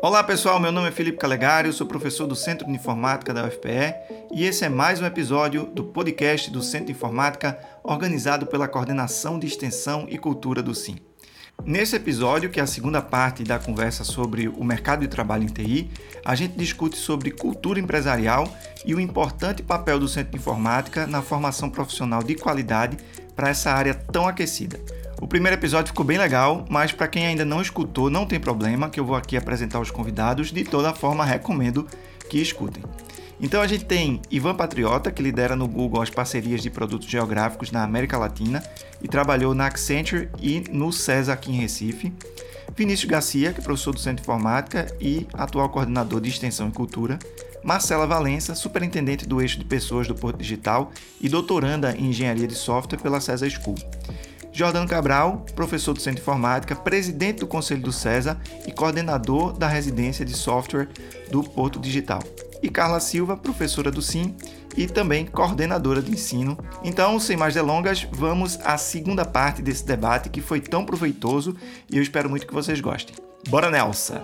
Olá pessoal, meu nome é Felipe Calegari, eu sou professor do Centro de Informática da UFPE e esse é mais um episódio do podcast do Centro de Informática organizado pela Coordenação de Extensão e Cultura do SIM. Nesse episódio, que é a segunda parte da conversa sobre o mercado de trabalho em TI, a gente discute sobre cultura empresarial e o importante papel do Centro de Informática na formação profissional de qualidade para essa área tão aquecida. O primeiro episódio ficou bem legal, mas para quem ainda não escutou, não tem problema, que eu vou aqui apresentar os convidados. De toda forma, recomendo que escutem. Então a gente tem Ivan Patriota, que lidera no Google as parcerias de produtos geográficos na América Latina e trabalhou na Accenture e no CESA aqui em Recife. Vinícius Garcia, que é professor do Centro de Informática e atual coordenador de Extensão e Cultura. Marcela Valença, superintendente do eixo de pessoas do Porto Digital e doutoranda em Engenharia de Software pela CESA School. Jordano Cabral, professor do Centro de Informática, presidente do Conselho do CESA e coordenador da residência de software do Porto Digital. E Carla Silva, professora do SIM e também coordenadora de ensino. Então, sem mais delongas, vamos à segunda parte desse debate que foi tão proveitoso e eu espero muito que vocês gostem. Bora, Nelson!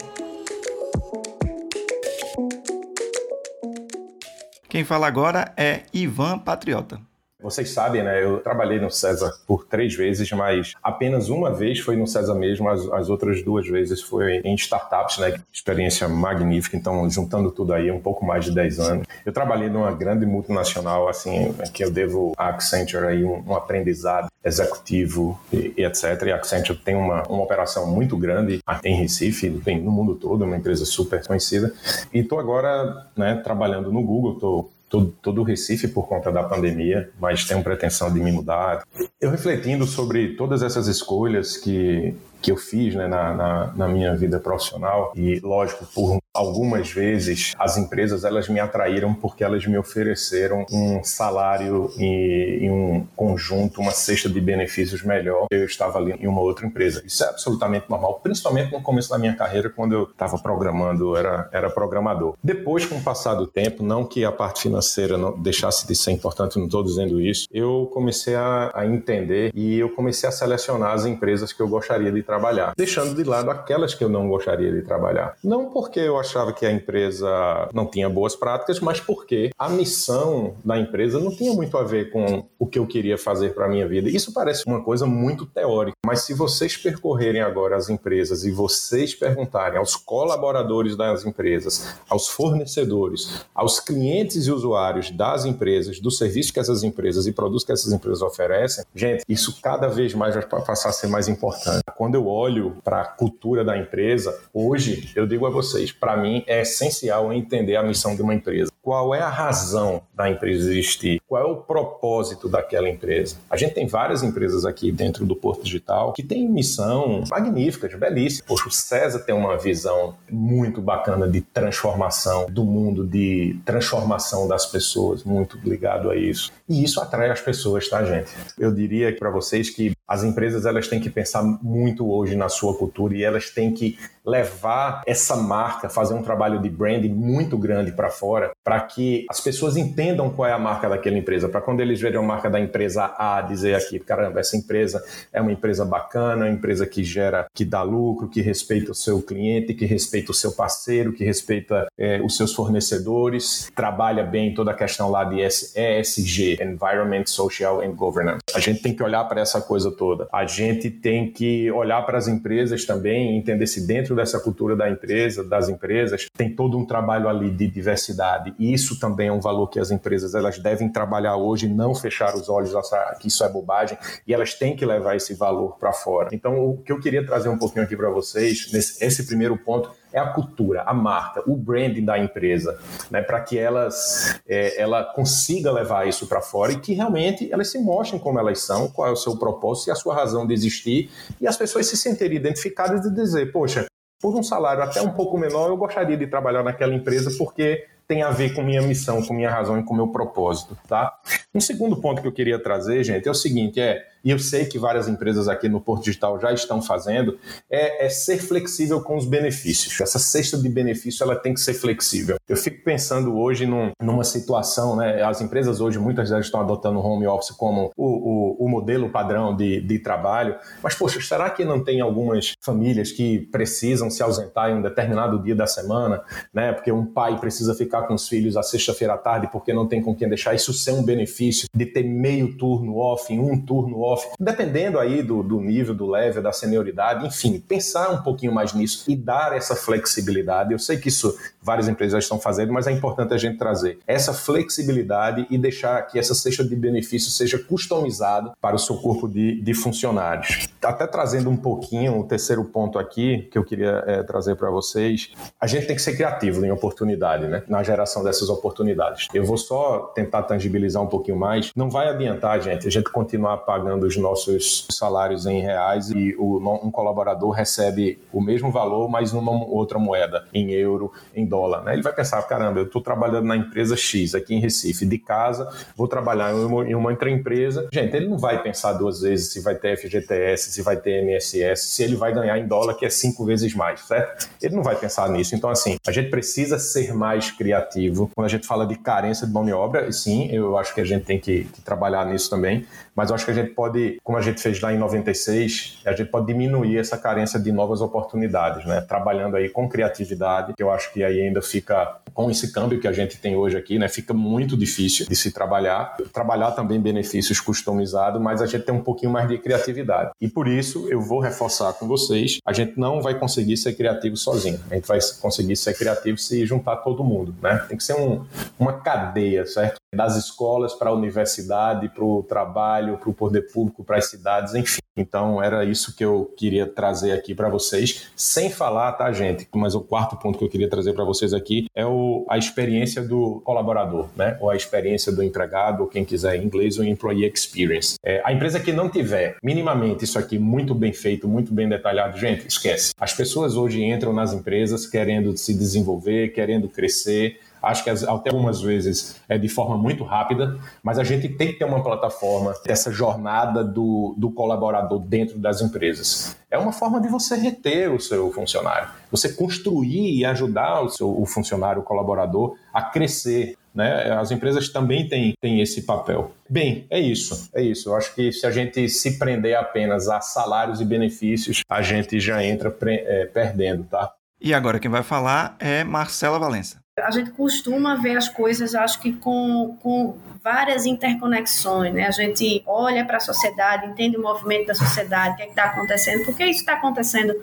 Quem fala agora é Ivan Patriota. Vocês sabem, né? Eu trabalhei no César por três vezes, mas apenas uma vez foi no César mesmo, as, as outras duas vezes foi em startups, né? Experiência magnífica. Então, juntando tudo aí, um pouco mais de 10 anos. Eu trabalhei numa grande multinacional, assim, que eu devo a Accenture aí um, um aprendizado executivo e, e, etc. E a Accenture tem uma, uma operação muito grande em Recife, tem no mundo todo, uma empresa super conhecida. E estou agora, né, trabalhando no Google, estou todo, todo o Recife por conta da pandemia, mas tenho pretensão de me mudar. Eu refletindo sobre todas essas escolhas que, que eu fiz né, na, na, na minha vida profissional, e lógico, por Algumas vezes as empresas elas me atraíram porque elas me ofereceram um salário e, e, um conjunto, uma cesta de benefícios melhor. Eu estava ali em uma outra empresa. Isso é absolutamente normal, principalmente no começo da minha carreira, quando eu estava programando, era, era programador. Depois, com o passar do tempo, não que a parte financeira não deixasse de ser importante, não estou dizendo isso, eu comecei a, a entender e eu comecei a selecionar as empresas que eu gostaria de trabalhar, deixando de lado aquelas que eu não gostaria de trabalhar. Não porque eu achava que a empresa não tinha boas práticas, mas porque a missão da empresa não tinha muito a ver com o que eu queria fazer para a minha vida. Isso parece uma coisa muito teórica, mas se vocês percorrerem agora as empresas e vocês perguntarem aos colaboradores das empresas, aos fornecedores, aos clientes e usuários das empresas, do serviço que essas empresas e produtos que essas empresas oferecem, gente, isso cada vez mais vai passar a ser mais importante. Quando eu olho para a cultura da empresa, hoje eu digo a vocês, para mim, é essencial entender a missão de uma empresa. Qual é a razão da empresa existir? Qual é o propósito daquela empresa? A gente tem várias empresas aqui dentro do Porto Digital que têm missão magnífica, belíssima. Poxa, o César tem uma visão muito bacana de transformação do mundo, de transformação das pessoas, muito ligado a isso. E isso atrai as pessoas, tá, gente? Eu diria para vocês que as empresas elas têm que pensar muito hoje na sua cultura e elas têm que levar essa marca, fazer um trabalho de branding muito grande para fora, para que as pessoas entendam qual é a marca daquela empresa, para quando eles verem a marca da empresa A, dizer aqui, caramba, essa empresa é uma empresa bacana, uma empresa que gera, que dá lucro, que respeita o seu cliente, que respeita o seu parceiro, que respeita é, os seus fornecedores, trabalha bem toda a questão lá de ESG, Environment, Social and Governance. A gente tem que olhar para essa coisa toda. A gente tem que olhar para as empresas também, entender se dentro dessa cultura da empresa, das empresas, tem todo um trabalho ali de diversidade. E isso também é um valor que as empresas elas devem trabalhar hoje, não fechar os olhos, que isso é bobagem, e elas têm que levar esse valor para fora. Então, o que eu queria trazer um pouquinho aqui para vocês, nesse esse primeiro ponto, é a cultura, a marca, o branding da empresa, né, para que elas, é, ela consiga levar isso para fora e que realmente elas se mostrem como elas são, qual é o seu propósito e a sua razão de existir, e as pessoas se sentirem identificadas e dizer, poxa, por um salário até um pouco menor, eu gostaria de trabalhar naquela empresa porque tem a ver com minha missão, com minha razão e com meu propósito, tá? Um segundo ponto que eu queria trazer, gente, é o seguinte, é e eu sei que várias empresas aqui no Porto Digital já estão fazendo, é, é ser flexível com os benefícios. Essa cesta de benefício ela tem que ser flexível. Eu fico pensando hoje num, numa situação, né? As empresas hoje muitas delas estão adotando o home office como o, o, o modelo padrão de, de trabalho, mas poxa, será que não tem algumas famílias que precisam se ausentar em um determinado dia da semana, né? Porque um pai precisa ficar com os filhos à sexta-feira à tarde porque não tem com quem deixar isso ser um benefício de ter meio turno off, um turno off, dependendo aí do, do nível, do level, da senioridade, enfim, pensar um pouquinho mais nisso e dar essa flexibilidade. Eu sei que isso várias empresas estão fazendo, mas é importante a gente trazer essa flexibilidade e deixar que essa cesta de benefícios seja customizado para o seu corpo de, de funcionários. Até trazendo um pouquinho o terceiro ponto aqui que eu queria é, trazer para vocês, a gente tem que ser criativo em oportunidade, né? Na geração dessas oportunidades. Eu vou só tentar tangibilizar um pouquinho mais. Não vai adiantar, gente, a gente continuar pagando os nossos salários em reais e o, um colaborador recebe o mesmo valor, mas numa outra moeda, em euro, em dólar. Né? Ele vai pensar, caramba, eu estou trabalhando na empresa X aqui em Recife, de casa, vou trabalhar em uma, em uma outra empresa. Gente, ele não vai pensar duas vezes se vai ter FGTS, se vai ter MSS, se ele vai ganhar em dólar, que é cinco vezes mais, certo? Ele não vai pensar nisso. Então, assim, a gente precisa ser mais criativo. Quando a gente fala de carência de mão de obra, sim, eu acho que a gente tem que, que trabalhar nisso também, mas eu acho que a gente pode, como a gente fez lá em 96, a gente pode diminuir essa carência de novas oportunidades, né? Trabalhando aí com criatividade, que eu acho que aí ainda fica com esse câmbio que a gente tem hoje aqui, né? Fica muito difícil de se trabalhar. Trabalhar também benefícios customizados, mas a gente tem um pouquinho mais de criatividade. E por isso eu vou reforçar com vocês, a gente não vai conseguir ser criativo sozinho. A gente vai conseguir ser criativo se juntar todo mundo, né? Tem que ser um, uma cadeia, certo? Das escolas para a universidade, para o trabalho, para o poder público, para as cidades, enfim. Então era isso que eu queria trazer aqui para vocês, sem falar, tá, gente? Mas o quarto ponto que eu queria trazer para vocês aqui é o, a experiência do colaborador, né? Ou a experiência do empregado, ou quem quiser em inglês, o employee experience. É, a empresa que não tiver minimamente isso aqui muito bem feito, muito bem detalhado, gente, esquece. As pessoas hoje entram nas empresas querendo se desenvolver, querendo crescer, Acho que até algumas vezes é de forma muito rápida, mas a gente tem que ter uma plataforma dessa jornada do, do colaborador dentro das empresas. É uma forma de você reter o seu funcionário, você construir e ajudar o seu o funcionário, o colaborador a crescer. Né? As empresas também têm, têm esse papel. Bem, é isso, é isso. Eu acho que se a gente se prender apenas a salários e benefícios, a gente já entra é, perdendo, tá? E agora quem vai falar é Marcela Valença. A gente costuma ver as coisas, acho que com, com várias interconexões, né? A gente olha para a sociedade, entende o movimento da sociedade, o que é está acontecendo, por que isso está acontecendo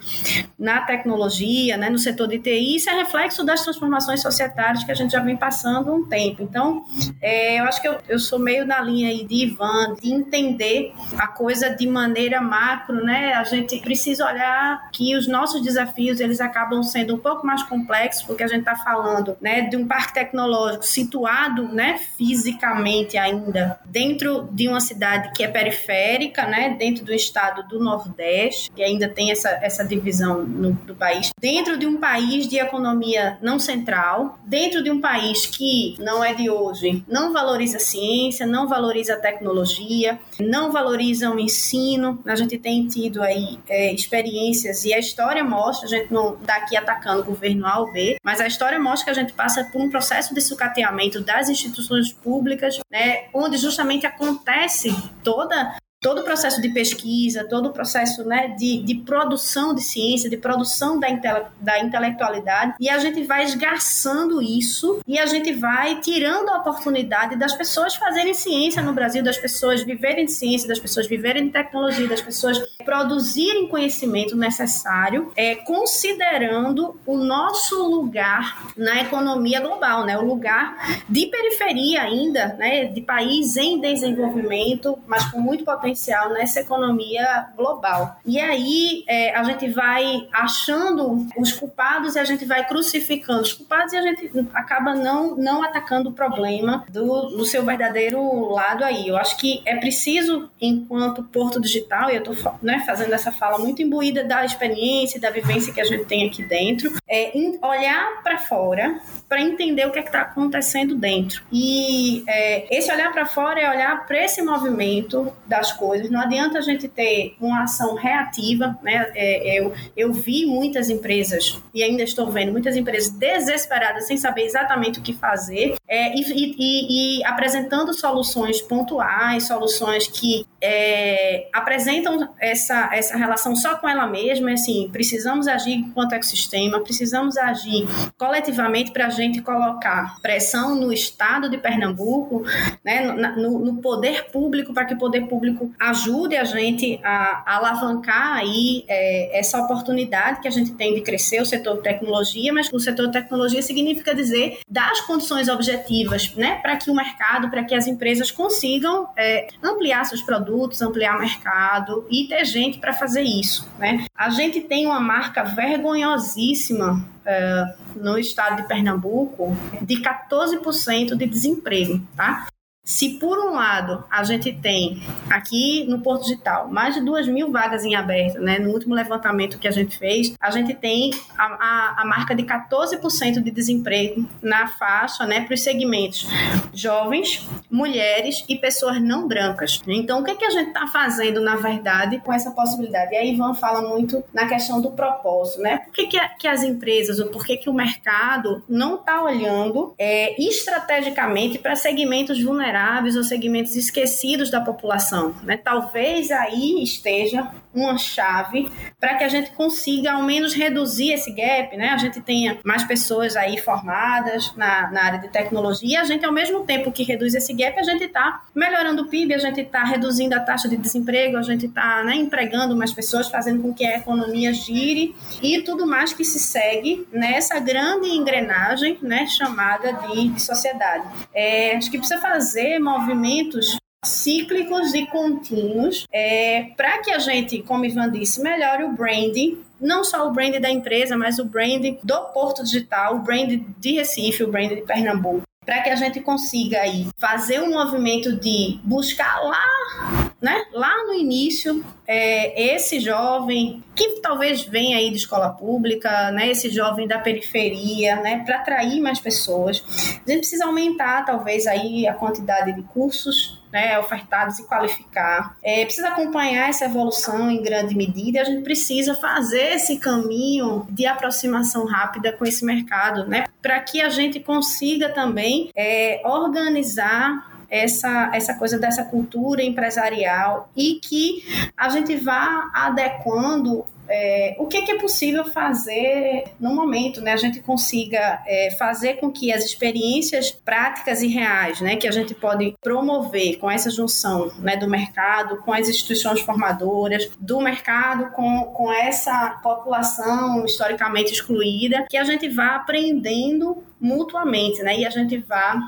na tecnologia, né? no setor de TI, isso é reflexo das transformações societárias que a gente já vem passando um tempo. Então, é, eu acho que eu, eu sou meio na linha aí de Ivan, de entender a coisa de maneira macro, né? A gente precisa olhar que os nossos desafios, eles acabam sendo um pouco mais complexos, porque a gente está falando né, de um parque tecnológico situado né, fisicamente ainda dentro de uma cidade que é periférica, né, dentro do estado do Nordeste, que ainda tem essa, essa divisão no, do país, dentro de um país de economia não central, dentro de um país que não é de hoje, não valoriza a ciência, não valoriza a tecnologia, não valoriza o ensino. A gente tem tido aí é, experiências e a história mostra, a gente não está aqui atacando o governo A ou B, mas a história mostra que a gente gente passa por um processo de sucateamento das instituições públicas, né, onde justamente acontece toda todo o processo de pesquisa, todo o processo né, de, de produção de ciência, de produção da, intele da intelectualidade, e a gente vai esgarçando isso e a gente vai tirando a oportunidade das pessoas fazerem ciência no Brasil, das pessoas viverem de ciência, das pessoas viverem de tecnologia, das pessoas produzirem conhecimento necessário, é, considerando o nosso lugar na economia global, né, o lugar de periferia ainda, né, de país em desenvolvimento, mas com muito potencial potencial nessa economia global. E aí é, a gente vai achando os culpados e a gente vai crucificando os culpados e a gente acaba não, não atacando o problema do, do seu verdadeiro lado aí. Eu acho que é preciso, enquanto Porto Digital, e eu estou né, fazendo essa fala muito imbuída da experiência da vivência que a gente tem aqui dentro, é olhar para fora para entender o que é está acontecendo dentro. E é, esse olhar para fora é olhar para esse movimento das coisas, não adianta a gente ter uma ação reativa, né? É, eu, eu vi muitas empresas, e ainda estou vendo, muitas empresas desesperadas, sem saber exatamente o que fazer, é, e, e, e, apresentando soluções pontuais, soluções que é, apresentam essa, essa relação só com ela mesma, assim, precisamos agir enquanto ecossistema, precisamos agir coletivamente para a gente colocar pressão no Estado de Pernambuco, né, no, no poder público, para que o poder público ajude a gente a, alavancar aí é, essa oportunidade que a gente tem de crescer o setor de tecnologia, mas o setor de tecnologia significa dizer dar as condições objetivas né, para que o mercado, para que as empresas consigam é, ampliar seus produtos, ampliar o mercado e ter gente para fazer isso. Né? A gente tem uma marca vergonhosíssima uh, no estado de Pernambuco de 14% de desemprego, tá? Se por um lado a gente tem aqui no Porto Digital mais de 2 mil vagas em aberto, né? No último levantamento que a gente fez, a gente tem a, a, a marca de 14% de desemprego na faixa, né? Para os segmentos jovens, mulheres e pessoas não brancas. Então, o que, é que a gente está fazendo, na verdade, com essa possibilidade? E aí, Ivan fala muito na questão do propósito, né? Por que, que, que as empresas, ou por que, que o mercado não está olhando é, estrategicamente para segmentos vulneráveis? Vulneráveis ou segmentos esquecidos da população. Né? Talvez aí esteja uma chave para que a gente consiga ao menos reduzir esse gap, né? A gente tenha mais pessoas aí formadas na, na área de tecnologia, e a gente ao mesmo tempo que reduz esse gap, a gente está melhorando o PIB, a gente está reduzindo a taxa de desemprego, a gente está né, empregando mais pessoas, fazendo com que a economia gire e tudo mais que se segue nessa grande engrenagem, né, chamada de, de sociedade. É, acho que precisa fazer movimentos cíclicos e contínuos é, para que a gente, como Ivan disse, melhore o branding não só o brand da empresa, mas o brand do Porto Digital, o brand de Recife, o brand de Pernambuco, para que a gente consiga aí fazer um movimento de buscar lá, né, lá no início, é, esse jovem que talvez venha aí de escola pública, né, esse jovem da periferia, né, para atrair mais pessoas. A gente precisa aumentar talvez aí a quantidade de cursos né, ofertados e qualificar. É, precisa acompanhar essa evolução em grande medida e a gente precisa fazer esse caminho de aproximação rápida com esse mercado, né, para que a gente consiga também é, organizar essa, essa coisa dessa cultura empresarial e que a gente vá adequando é, o que é, que é possível fazer no momento, né? A gente consiga é, fazer com que as experiências práticas e reais, né, que a gente pode promover com essa junção, né, do mercado com as instituições formadoras, do mercado com, com essa população historicamente excluída, que a gente vá aprendendo mutuamente, né? E a gente vá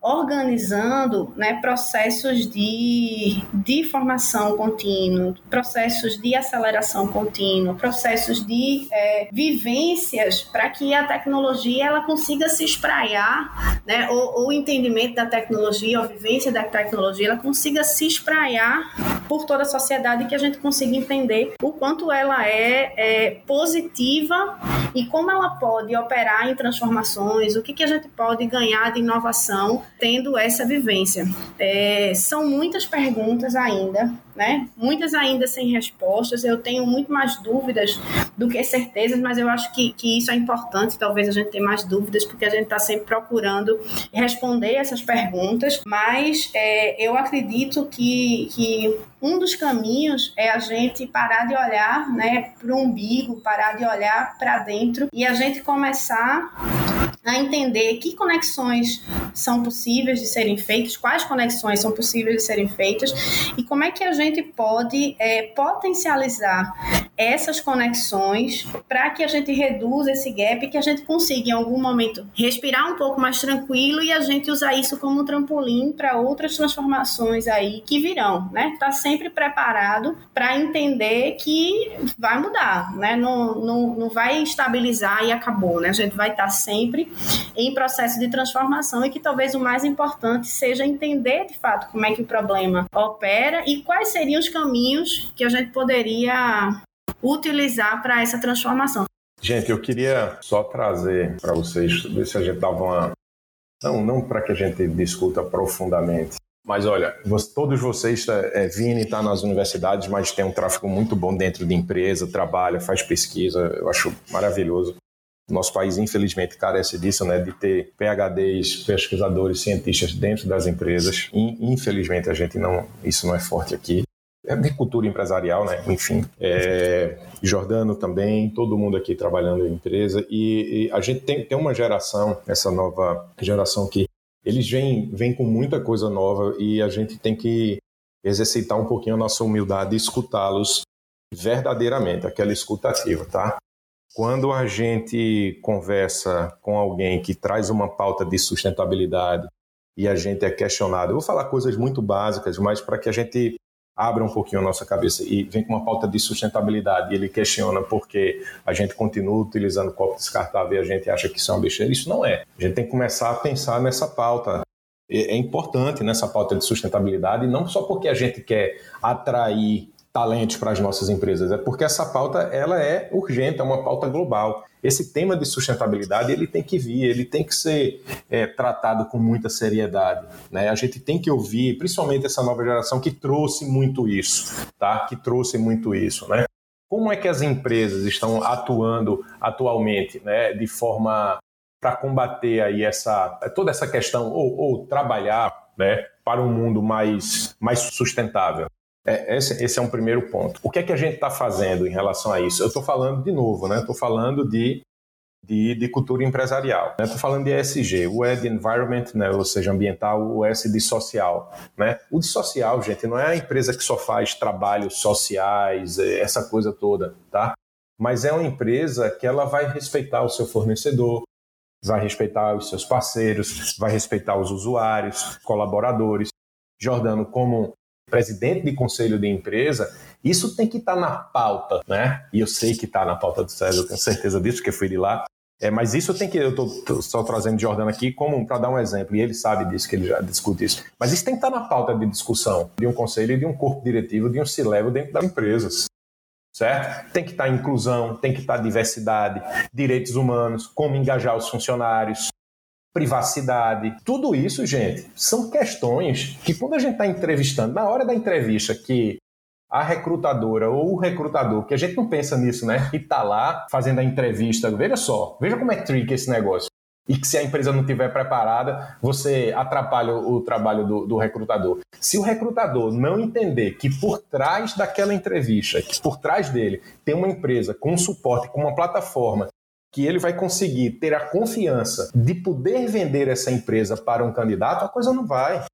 organizando né, processos de, de formação contínua, processos de aceleração contínua, processos de é, vivências para que a tecnologia ela consiga se espraiar, né, ou, o entendimento da tecnologia, a vivência da tecnologia, ela consiga se espraiar por toda a sociedade que a gente consiga entender o quanto ela é, é positiva e como ela pode operar em transformações, o que, que a gente pode ganhar de inovação tendo essa vivência. É, são muitas perguntas ainda, né? Muitas ainda sem respostas. Eu tenho muito mais dúvidas do que certezas, mas eu acho que, que isso é importante. Talvez a gente tenha mais dúvidas, porque a gente está sempre procurando responder essas perguntas. Mas é, eu acredito que, que um dos caminhos é a gente parar de olhar né, para o umbigo, parar de olhar para dentro e a gente começar a entender que conexões são possíveis de serem feitas, quais conexões são possíveis de serem feitas e como é que a gente pode é, potencializar essas conexões para que a gente reduza esse gap e que a gente consiga em algum momento respirar um pouco mais tranquilo e a gente usar isso como um trampolim para outras transformações aí que virão, né? Tá sempre preparado para entender que vai mudar, né? Não, não, não vai estabilizar e acabou, né? A gente vai estar tá sempre em processo de transformação e que talvez o mais importante seja entender de fato como é que o problema opera e quais seriam os caminhos que a gente poderia utilizar para essa transformação. Gente, eu queria só trazer para vocês, ver se a gente dava uma. Não, não para que a gente discuta profundamente Mas olha, todos vocês, é, Vini está nas universidades, mas tem um tráfego muito bom dentro de empresa, trabalha, faz pesquisa, eu acho maravilhoso. Nosso país, infelizmente, carece disso, né, de ter PhDs, pesquisadores, cientistas dentro das empresas. Infelizmente, a gente não, isso não é forte aqui. É de cultura empresarial, né? Enfim, é, Jordano também, todo mundo aqui trabalhando em empresa e, e a gente tem, tem uma geração, essa nova geração que eles vêm, vêm com muita coisa nova e a gente tem que exercitar um pouquinho a nossa humildade e escutá-los verdadeiramente, aquela escutativa, tá? Quando a gente conversa com alguém que traz uma pauta de sustentabilidade e a gente é questionado, eu vou falar coisas muito básicas, mas para que a gente abra um pouquinho a nossa cabeça e vem com uma pauta de sustentabilidade e ele questiona porque a gente continua utilizando copo descartável e a gente acha que isso é uma besteira, isso não é. A gente tem que começar a pensar nessa pauta. É importante nessa pauta de sustentabilidade, não só porque a gente quer atrair talentos para as nossas empresas, é porque essa pauta ela é urgente, é uma pauta global. Esse tema de sustentabilidade ele tem que vir, ele tem que ser é, tratado com muita seriedade. Né? A gente tem que ouvir, principalmente essa nova geração que trouxe muito isso, tá? Que trouxe muito isso, né? Como é que as empresas estão atuando atualmente, né? De forma para combater aí essa toda essa questão ou, ou trabalhar, né? Para um mundo mais mais sustentável. É, esse, esse, é um primeiro ponto. O que é que a gente está fazendo em relação a isso? Eu estou falando de novo, né? Estou falando de, de, de, cultura empresarial. Estou né? falando de ESG, o E de environment, né? ou seja, ambiental, o S de social. Né? O de social, gente, não é a empresa que só faz trabalhos sociais, é, essa coisa toda, tá? Mas é uma empresa que ela vai respeitar o seu fornecedor, vai respeitar os seus parceiros, vai respeitar os usuários, colaboradores. Jordano, como presidente de conselho de empresa, isso tem que estar tá na pauta, né? E eu sei que está na pauta do César, eu tenho certeza disso, porque fui de lá. É, mas isso tem que, eu estou só trazendo Jordano aqui como para dar um exemplo, e ele sabe disso, que ele já discute isso. Mas isso tem que estar tá na pauta de discussão de um conselho e de um corpo diretivo, de um C-level dentro das empresas. Certo? Tem que estar tá inclusão, tem que estar diversidade, direitos humanos, como engajar os funcionários, privacidade. Tudo isso, gente, são questões que quando a gente está entrevistando, na hora da entrevista que a recrutadora ou o recrutador, que a gente não pensa nisso, né? E tá lá fazendo a entrevista, veja só, veja como é tricky esse negócio. E que se a empresa não estiver preparada, você atrapalha o trabalho do, do, recrutador. Se o recrutador não entender que por trás daquela entrevista, que por trás dele tem uma empresa com suporte, com uma plataforma que ele vai conseguir ter a confiança de poder vender essa empresa para um candidato, a coisa não vai.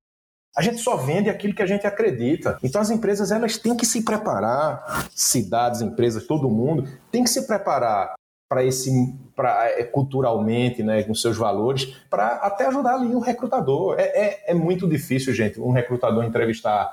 A gente só vende aquilo que a gente acredita. Então as empresas elas têm que se preparar, cidades, empresas, todo mundo tem que se preparar para esse para é, culturalmente, né, com seus valores, para até ajudar ali o recrutador. É, é, é muito difícil, gente, um recrutador entrevistar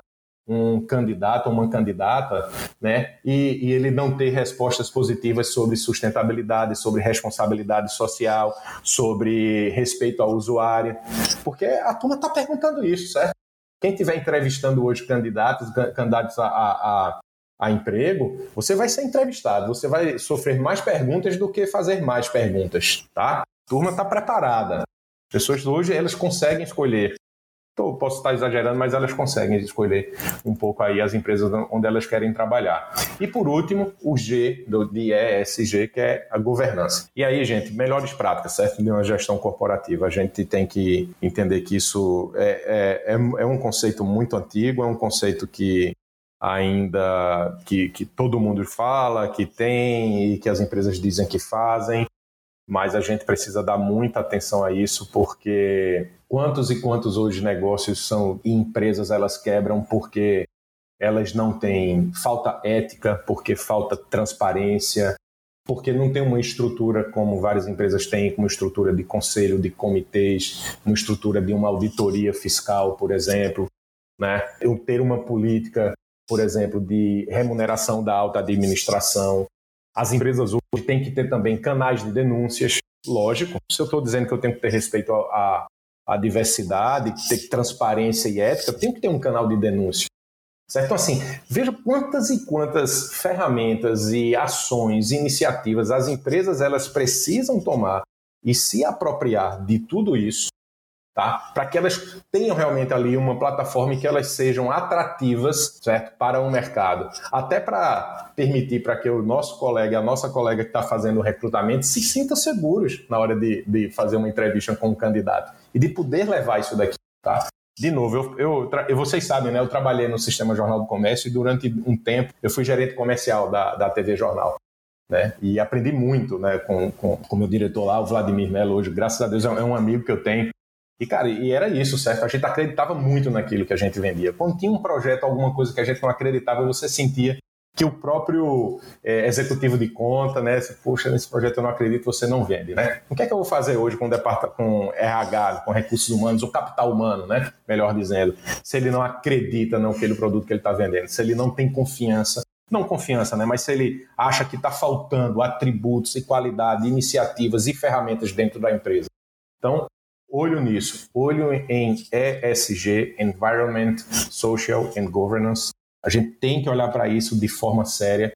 um candidato uma candidata, né, e, e, ele não ter respostas positivas sobre sustentabilidade, sobre responsabilidade social, sobre respeito ao usuário, porque a turma está perguntando isso, certo? Quem estiver entrevistando hoje candidatos, candidatos a, a, a, emprego, você vai ser entrevistado, você vai sofrer mais perguntas do que fazer mais perguntas, tá? A turma está preparada. As pessoas hoje elas conseguem escolher Posso estar exagerando, mas elas conseguem escolher um pouco aí as empresas onde elas querem trabalhar. E por último, o G do, ESG, que é a governança. E aí, gente, melhores práticas, certo? De uma gestão corporativa. A gente tem que entender que isso é, é, é, é um conceito muito antigo, é um conceito que ainda que, que todo mundo fala, que tem e que as empresas dizem que fazem, mas a gente precisa dar muita atenção a isso porque quantos e quantos hoje negócios são e empresas elas quebram porque elas não têm falta ética, porque falta transparência, porque não tem uma estrutura como várias empresas têm, como estrutura de conselho, de comitês, uma estrutura de uma auditoria fiscal, por exemplo, né? Eu ter uma política, por exemplo, de remuneração da alta administração, as empresas hoje têm que ter também canais de denúncias, lógico. Se eu estou dizendo que eu tenho que ter respeito à, à diversidade, ter transparência e ética, tenho que ter um canal de denúncia. Certo? Então, assim, veja quantas e quantas ferramentas e ações, iniciativas as empresas elas precisam tomar e se apropriar de tudo isso tá? Para que elas tenham realmente ali uma plataforma e que elas sejam atrativas, certo? Para o mercado. Até para permitir para que o nosso colega, a nossa colega que está fazendo o recrutamento, se sinta seguros na hora de, de fazer uma entrevista com um candidato e de poder levar isso daqui, tá? De novo, eu, eu, vocês sabem, né? Eu trabalhei no Sistema Jornal do Comércio e durante um tempo eu fui gerente comercial da, da TV Jornal. Né? E aprendi muito né, com, com, com meu diretor lá, o Vladimir Mello, hoje, graças a Deus, é um amigo que eu tenho. E, cara, e era isso, certo? A gente acreditava muito naquilo que a gente vendia. Quando tinha um projeto, alguma coisa que a gente não acreditava, você sentia que o próprio é, executivo de conta, né? Se, Poxa, nesse projeto eu não acredito, você não vende, né? O que é que eu vou fazer hoje com o com RH, com recursos humanos, ou capital humano, né? Melhor dizendo, se ele não acredita naquele produto que ele está vendendo, se ele não tem confiança não confiança, né? Mas se ele acha que está faltando atributos e qualidade, iniciativas e ferramentas dentro da empresa. Então, olho nisso, olho em ESG, Environment, Social and Governance. A gente tem que olhar para isso de forma séria,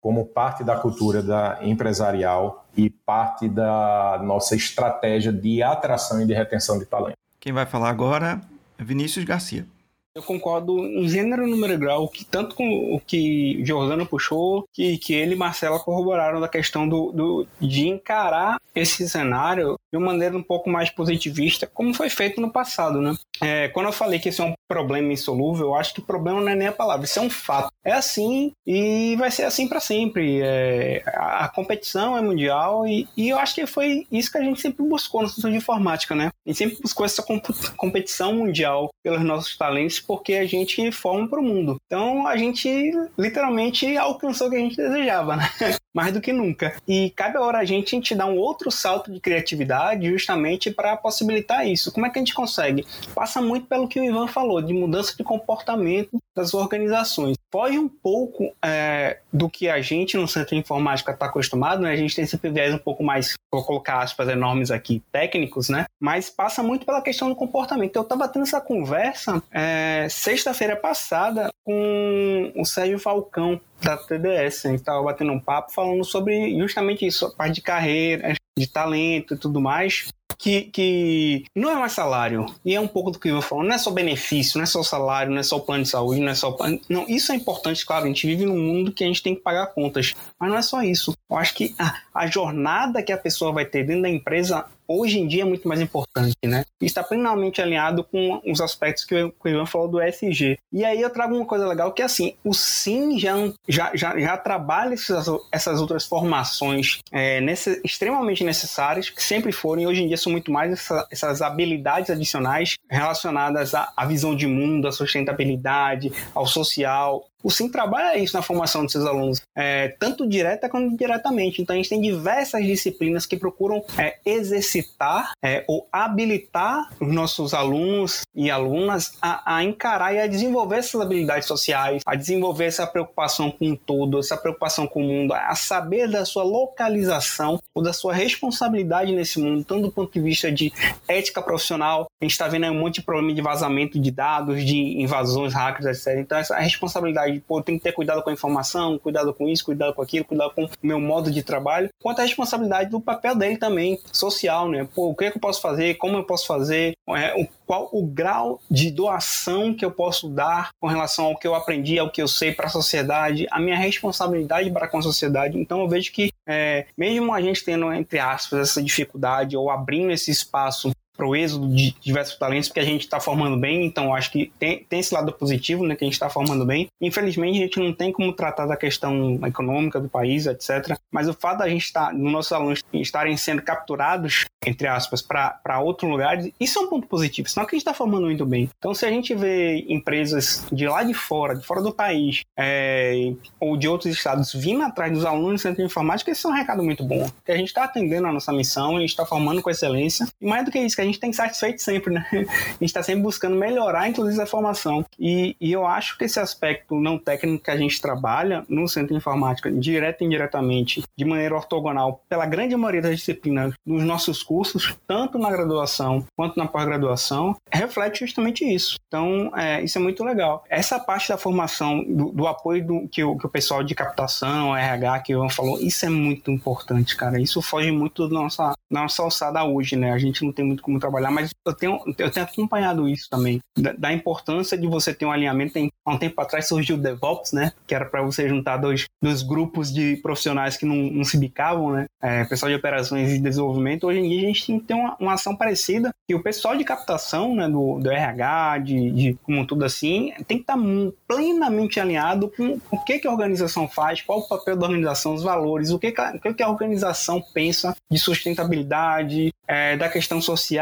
como parte da cultura da empresarial e parte da nossa estratégia de atração e de retenção de talento. Quem vai falar agora é Vinícius Garcia. Eu concordo em gênero, número e grau, que tanto com o que Jordano puxou, que, que ele e Marcela corroboraram da questão do, do, de encarar esse cenário de uma maneira um pouco mais positivista, como foi feito no passado, né? É, quando eu falei que esse é um problema insolúvel, eu acho que problema não é nem a palavra, isso é um fato. É assim e vai ser assim para sempre. É, a, a, competição é mundial e, e, eu acho que foi isso que a gente sempre buscou no setor de informática, né? A gente sempre buscou essa comp competição mundial pelos nossos talentos porque a gente forma para o mundo. Então a gente literalmente alcançou o que a gente desejava, né? Mais do que nunca. E cabe agora a gente, a gente dar um outro salto de criatividade justamente para possibilitar isso. Como é que a gente consegue? Passa muito pelo que o Ivan falou, de mudança de comportamento das organizações. Foge um pouco é, do que a gente no centro de informática está acostumado, né? A gente tem esse viés um pouco mais, vou colocar aspas enormes aqui, técnicos, né? Mas passa muito pela questão do comportamento. Eu estava tendo essa conversa é, sexta-feira passada com o Sérgio Falcão, da TDS. A gente estava batendo um papo falando sobre justamente isso, a parte de carreira, de talento e tudo mais que, que não é mais salário. E é um pouco do que eu falo. Não é só benefício, não é só salário, não é só plano de saúde, não é só. Plano... Não, isso é importante, claro. A gente vive num mundo que a gente tem que pagar contas. Mas não é só isso. Eu acho que a, a jornada que a pessoa vai ter dentro da empresa hoje em dia é muito mais importante, né? E está plenamente alinhado com os aspectos que o Ivan falou do ESG. E aí eu trago uma coisa legal que é assim, o SIM já, já, já, já trabalha essas, essas outras formações é, nesse, extremamente necessárias, que sempre foram, e hoje em dia são muito mais essa, essas habilidades adicionais relacionadas à, à visão de mundo, à sustentabilidade, ao social, o SIM trabalha isso na formação dos seus alunos, é, tanto direta quanto indiretamente. Então, a gente tem diversas disciplinas que procuram é, exercitar é, ou habilitar os nossos alunos e alunas a, a, encarar e a desenvolver essas habilidades sociais, a desenvolver essa preocupação com todo, essa preocupação com o mundo, a saber da sua localização ou da sua responsabilidade nesse mundo, tanto do ponto de vista de ética profissional. A gente está vendo um monte de problema de vazamento de dados, de invasões hackers, etc. Então, essa responsabilidade de, pô, que ter cuidado com a informação, cuidado com isso, cuidado com aquilo, cuidado com o meu modo de trabalho, quanto a responsabilidade do papel dele também, social, né? Pô, o que, é que eu posso fazer, como eu posso fazer, é, o, qual o grau de doação que eu posso dar com relação ao que eu aprendi, ao que eu sei para a sociedade, a minha responsabilidade para com a sociedade. Então eu vejo que, é, mesmo a gente tendo, entre aspas, essa dificuldade ou abrindo esse espaço para o êxodo de diversos talentos, porque a gente está formando bem, então acho que tem, tem esse lado positivo, né, que a gente está formando bem. Infelizmente, a gente não tem como tratar da questão econômica do país, etc. Mas o fato da gente estar, tá, dos nossos alunos estarem sendo capturados, entre aspas, para outros lugares, isso é um ponto positivo, senão que a gente está formando muito bem. Então, se a gente vê empresas de lá de fora, de fora do país, é, ou de outros estados vindo atrás dos alunos do centro de informática, isso é um recado muito bom, porque a gente está atendendo a nossa missão, a gente está formando com excelência, e mais do que isso, que a gente tem satisfeito sempre, né? A gente está sempre buscando melhorar, inclusive, a formação. E, e, eu acho que esse aspecto não técnico que a gente trabalha no Centro de Informática, direto e indiretamente, de maneira ortogonal, pela grande maioria das disciplinas dos nossos cursos, tanto na graduação quanto na pós-graduação, reflete justamente isso. Então, é, isso é muito legal. Essa parte da formação, do, do apoio do, que, o, que o pessoal de captação, RH, que o falou, isso é muito importante, cara. Isso foge muito da nossa, da nossa alçada hoje, né? A gente não tem muito como como trabalhar, mas eu tenho, eu tenho acompanhado isso também, da, da importância de você ter um alinhamento. Tem, há um tempo atrás surgiu o DevOps, né? Que era para você juntar dois, dois grupos de profissionais que não, não se bicavam, né? É, pessoal de operações e desenvolvimento. Hoje em dia a gente tem que ter uma, uma ação parecida e o pessoal de captação, né, do, do RH, de, de como tudo assim, tem que estar tá plenamente alinhado com o que, que a organização faz, qual o papel da organização, os valores, o que, que, a, o que a organização pensa de sustentabilidade, é, da questão social,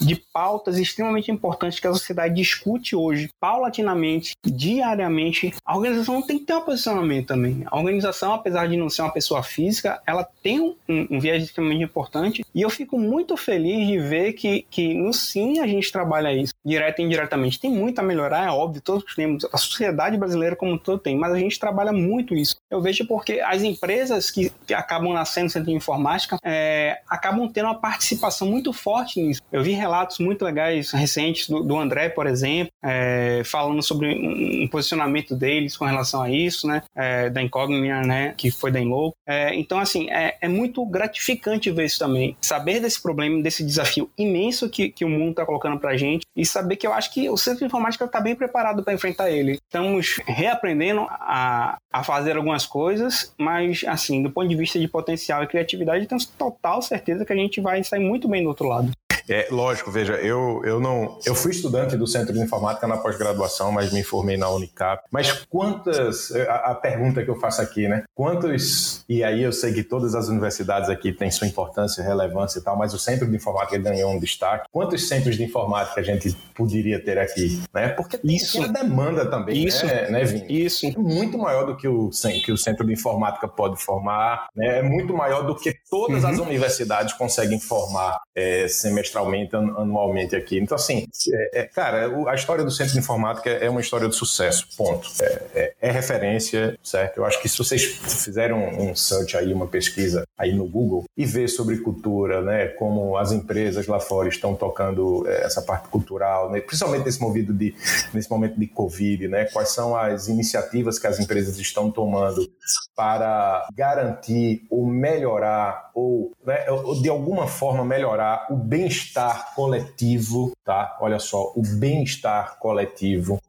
de pautas extremamente importantes que a sociedade discute hoje, paulatinamente, diariamente. A organização tem que ter um posicionamento também. A organização, apesar de não ser uma pessoa física, ela tem um, um viés extremamente importante e eu fico muito feliz de ver que, que no Sim a gente trabalha isso, direto e indiretamente. Tem muito a melhorar, é óbvio, todos temos, a sociedade brasileira como todo tem, mas a gente trabalha muito isso. Eu vejo porque as empresas que, que acabam nascendo no centro de informática é, acabam tendo uma participação muito forte Eu vi relatos muito legais recentes do, do André, por exemplo, é, falando sobre um, um, posicionamento deles com relação a isso, né? É, da Incógnita, né? Que foi da Enlow. É, então, assim, é, é muito gratificante ver isso também. Saber desse problema, desse desafio imenso que, que o mundo está colocando para a gente e saber que eu acho que o centro de informática está bem preparado para enfrentar ele. Estamos reaprendendo a, a fazer algumas coisas, mas, assim, do ponto de vista de potencial e criatividade, temos total certeza que a gente vai sair muito bem do outro lado. É, lógico, veja, eu, eu não. Eu fui estudante do Centro de Informática na pós-graduação, mas me formei na Unicap. Mas quantas. A, a, pergunta que eu faço aqui, né? Quantos. E aí eu sei que todas as universidades aqui têm sua importância, relevância e tal, mas o Centro de Informática ganhou um destaque. Quantos centros de informática a gente poderia ter aqui? Né? Porque tem, Isso. a demanda também, Isso. né, né Vini? Isso. É muito maior do que o, que o Centro de Informática pode formar, né? é muito maior do que todas uhum. as universidades conseguem formar é, semestralmente semestralmente, anualmente aqui. Então, assim, é, é, cara, a história do Centro de Informática é uma história de sucesso, ponto. É, é, é referência, certo? Eu acho que se vocês fizerem um, um search aí, uma pesquisa aí no Google e ver sobre cultura, né, como as empresas lá fora estão tocando é, essa parte cultural, né, principalmente nesse momento de nesse momento de Covid, né, quais são as iniciativas que as empresas estão tomando para garantir ou melhorar ou, né, de alguma forma melhorar o bem-estar coletivo, tá? Olha só, o bem-estar coletivo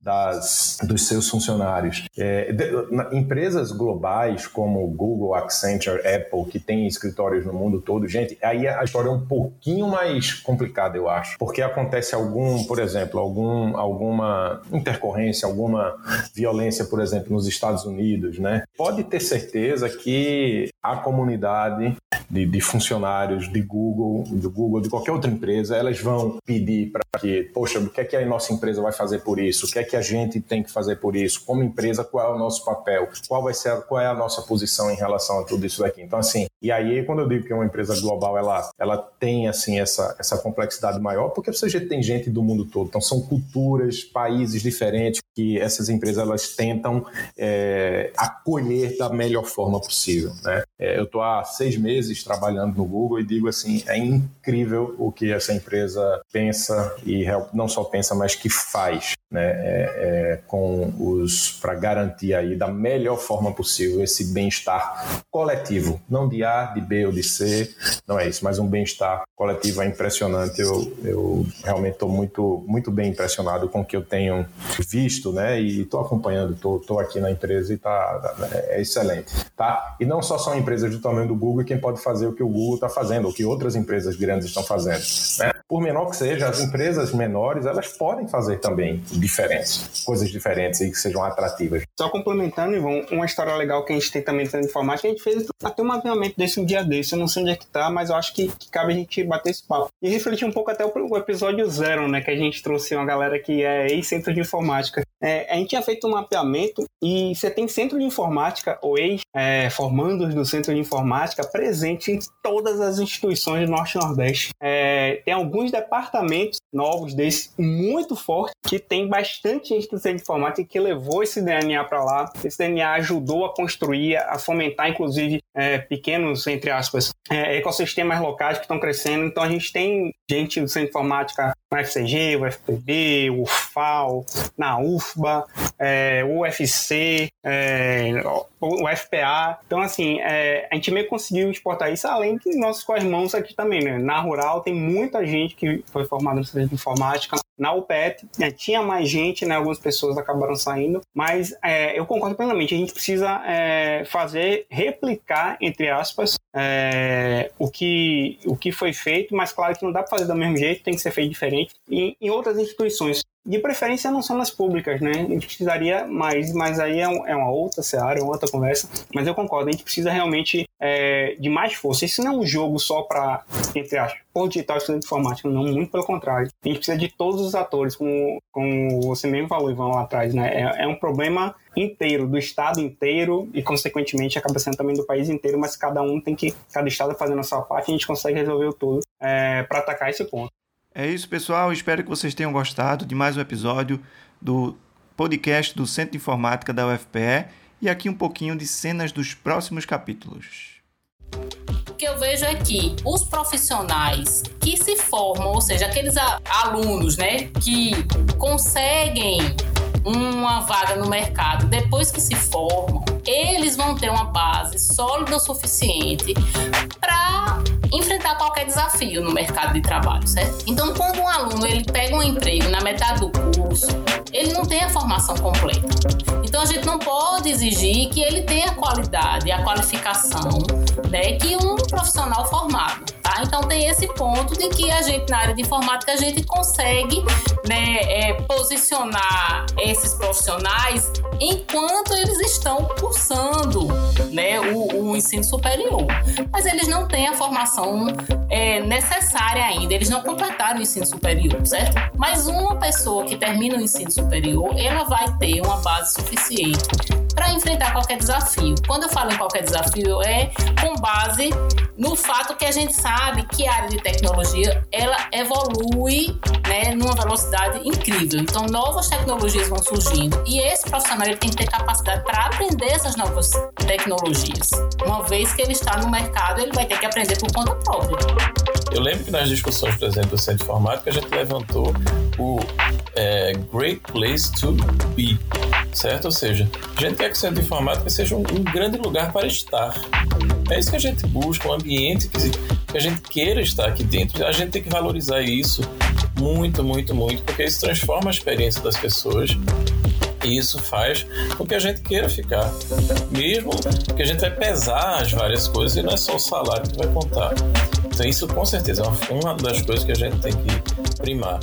das, dos seus funcionários. É, de, na, empresas globais como Google, Accenture, Apple, que têm escritórios no mundo todo, gente, aí a história é um pouquinho mais complicada, eu acho, porque acontece algum, por exemplo, algum, alguma intercorrência, alguma violência, por exemplo, nos Estados Unidos, né? Pode ter certeza que a comunidade de, de funcionários de Google, do Google, de qualquer outra empresa, elas vão pedir para que, poxa, o que é que a nossa empresa vai fazer por isso? O que é que a gente tem que fazer por isso? Como empresa, qual é o nosso papel? Qual vai ser, qual é a nossa posição em relação a tudo isso daqui? Então, assim, e aí quando eu digo que uma empresa global, ela, ela tem, assim, essa, essa complexidade maior, porque você já tem gente do mundo todo. Então, são culturas, países diferentes que essas empresas, elas tentam é, acolher da melhor forma possível, né? É, eu estou há seis meses trabalhando no Google e digo assim, é incrível o que essa empresa pensa e não só pensa, mas que faz né, é, é, com os para garantir aí da melhor forma possível esse bem-estar coletivo, não de A, de B ou de C, não é isso, mas um bem-estar coletivo é impressionante. Eu, eu realmente estou muito muito bem impressionado com o que eu tenho visto, né, e estou acompanhando, estou aqui na empresa e tá é excelente, tá? E não só são empresas do tamanho do Google quem pode fazer o que o Google está fazendo, o que outras empresas grandes estão fazendo, né? Por menor que seja, as empresas menores elas podem fazer também diferentes, coisas diferentes e que sejam atrativas. Só complementando, Ivan, uma história legal que a gente tem também de informática, a gente fez até um mapeamento desse um dia desse, eu não sei onde é que tá, mas eu acho que, que cabe a gente bater esse papo. E refletir um pouco até o, o episódio zero, né, que a gente trouxe uma galera que é ex-centro de informática. É, a gente tinha feito um mapeamento e você tem centro de informática ou ex-formandos é, do centro de informática presente em todas as instituições do Norte e Nordeste. É, tem alguns departamentos novos desses muito fortes que tem bastante gente de informática que levou esse DNA para lá. Esse DNA ajudou a construir, a fomentar, inclusive, é, pequenos, entre aspas, é, ecossistemas locais que estão crescendo. Então, a gente tem gente do centro de informática na FCG, o FPB, o UFAL, na UFBA, é, o UFC, é, o FPA. Então, assim, é, a gente meio que conseguiu exportar isso, além de nossos co-irmãos aqui também, né? Na Rural tem muita gente que foi formada no centro de informática, na UPET, né, tinha mais gente, né, algumas pessoas acabaram saindo, mas é, eu concordo plenamente, a gente precisa é, fazer, replicar, entre aspas, é, o, que, o que foi feito, mas claro que não dá para fazer do mesmo jeito, tem que ser feito diferente, e em outras instituições. De preferência não são nas públicas, né? A gente precisaria mais, mas aí é, um, é uma outra seara, é uma outra conversa. Mas eu concordo, a gente precisa realmente é, de mais força. Isso não é um jogo só para, entre aspas, por digital estudante de informática, não, muito pelo contrário. A gente precisa de todos os atores, como, como você mesmo falou, Ivan, lá atrás, né? É, é um problema inteiro, do estado inteiro e, consequentemente, acaba sendo também do país inteiro, mas cada um tem que, cada estado fazendo a sua parte, a gente consegue resolver o todo é, para atacar esse ponto. É isso, pessoal. Espero que vocês tenham gostado de mais um episódio do podcast do Centro de Informática da UFPE e aqui um pouquinho de cenas dos próximos capítulos. O que eu vejo é que os profissionais que se formam, ou seja, aqueles alunos, né, que conseguem uma vaga no mercado depois que se formam, eles vão ter uma base sólida o suficiente para enfrentar qualquer desafio no mercado de trabalho, certo? Então, quando um aluno ele pega um emprego na metade do curso, ele não tem a formação completa. Então, a gente não pode exigir que ele tenha a qualidade, a qualificação, né, que um profissional formado, tá? Então, tem esse ponto de que a gente na área de informática a gente consegue, né, é, posicionar esses profissionais enquanto eles estão cursando, né, o, o ensino superior, mas eles não têm a formação é, necessária ainda. Eles não completaram o ensino superior, certo? Mas uma pessoa que termina o ensino superior, ela vai ter uma base suficiente para enfrentar qualquer desafio. Quando eu falo em qualquer desafio, é com base no fato que a gente sabe que a área de tecnologia ela evolui né, numa velocidade incrível. Então, novas tecnologias vão surgindo e esse profissional ele tem que ter capacidade para aprender essas novas tecnologias. Uma vez que ele está no mercado, ele vai ter que aprender por conta própria. Eu lembro que nas discussões, por exemplo, do Centro de Informática, a gente levantou o é, Great Place to Be, certo? Ou seja, a gente quer que o Centro de Informática seja um, um grande lugar para estar. É isso que a gente busca, um ambiente que, que a gente queira estar aqui dentro. A gente tem que valorizar isso muito, muito, muito, porque isso transforma a experiência das pessoas e isso faz com que a gente queira ficar. Mesmo que a gente vai pesar as várias coisas e não é só o salário que vai contar. Então, isso com certeza é uma das coisas que a gente tem que primar.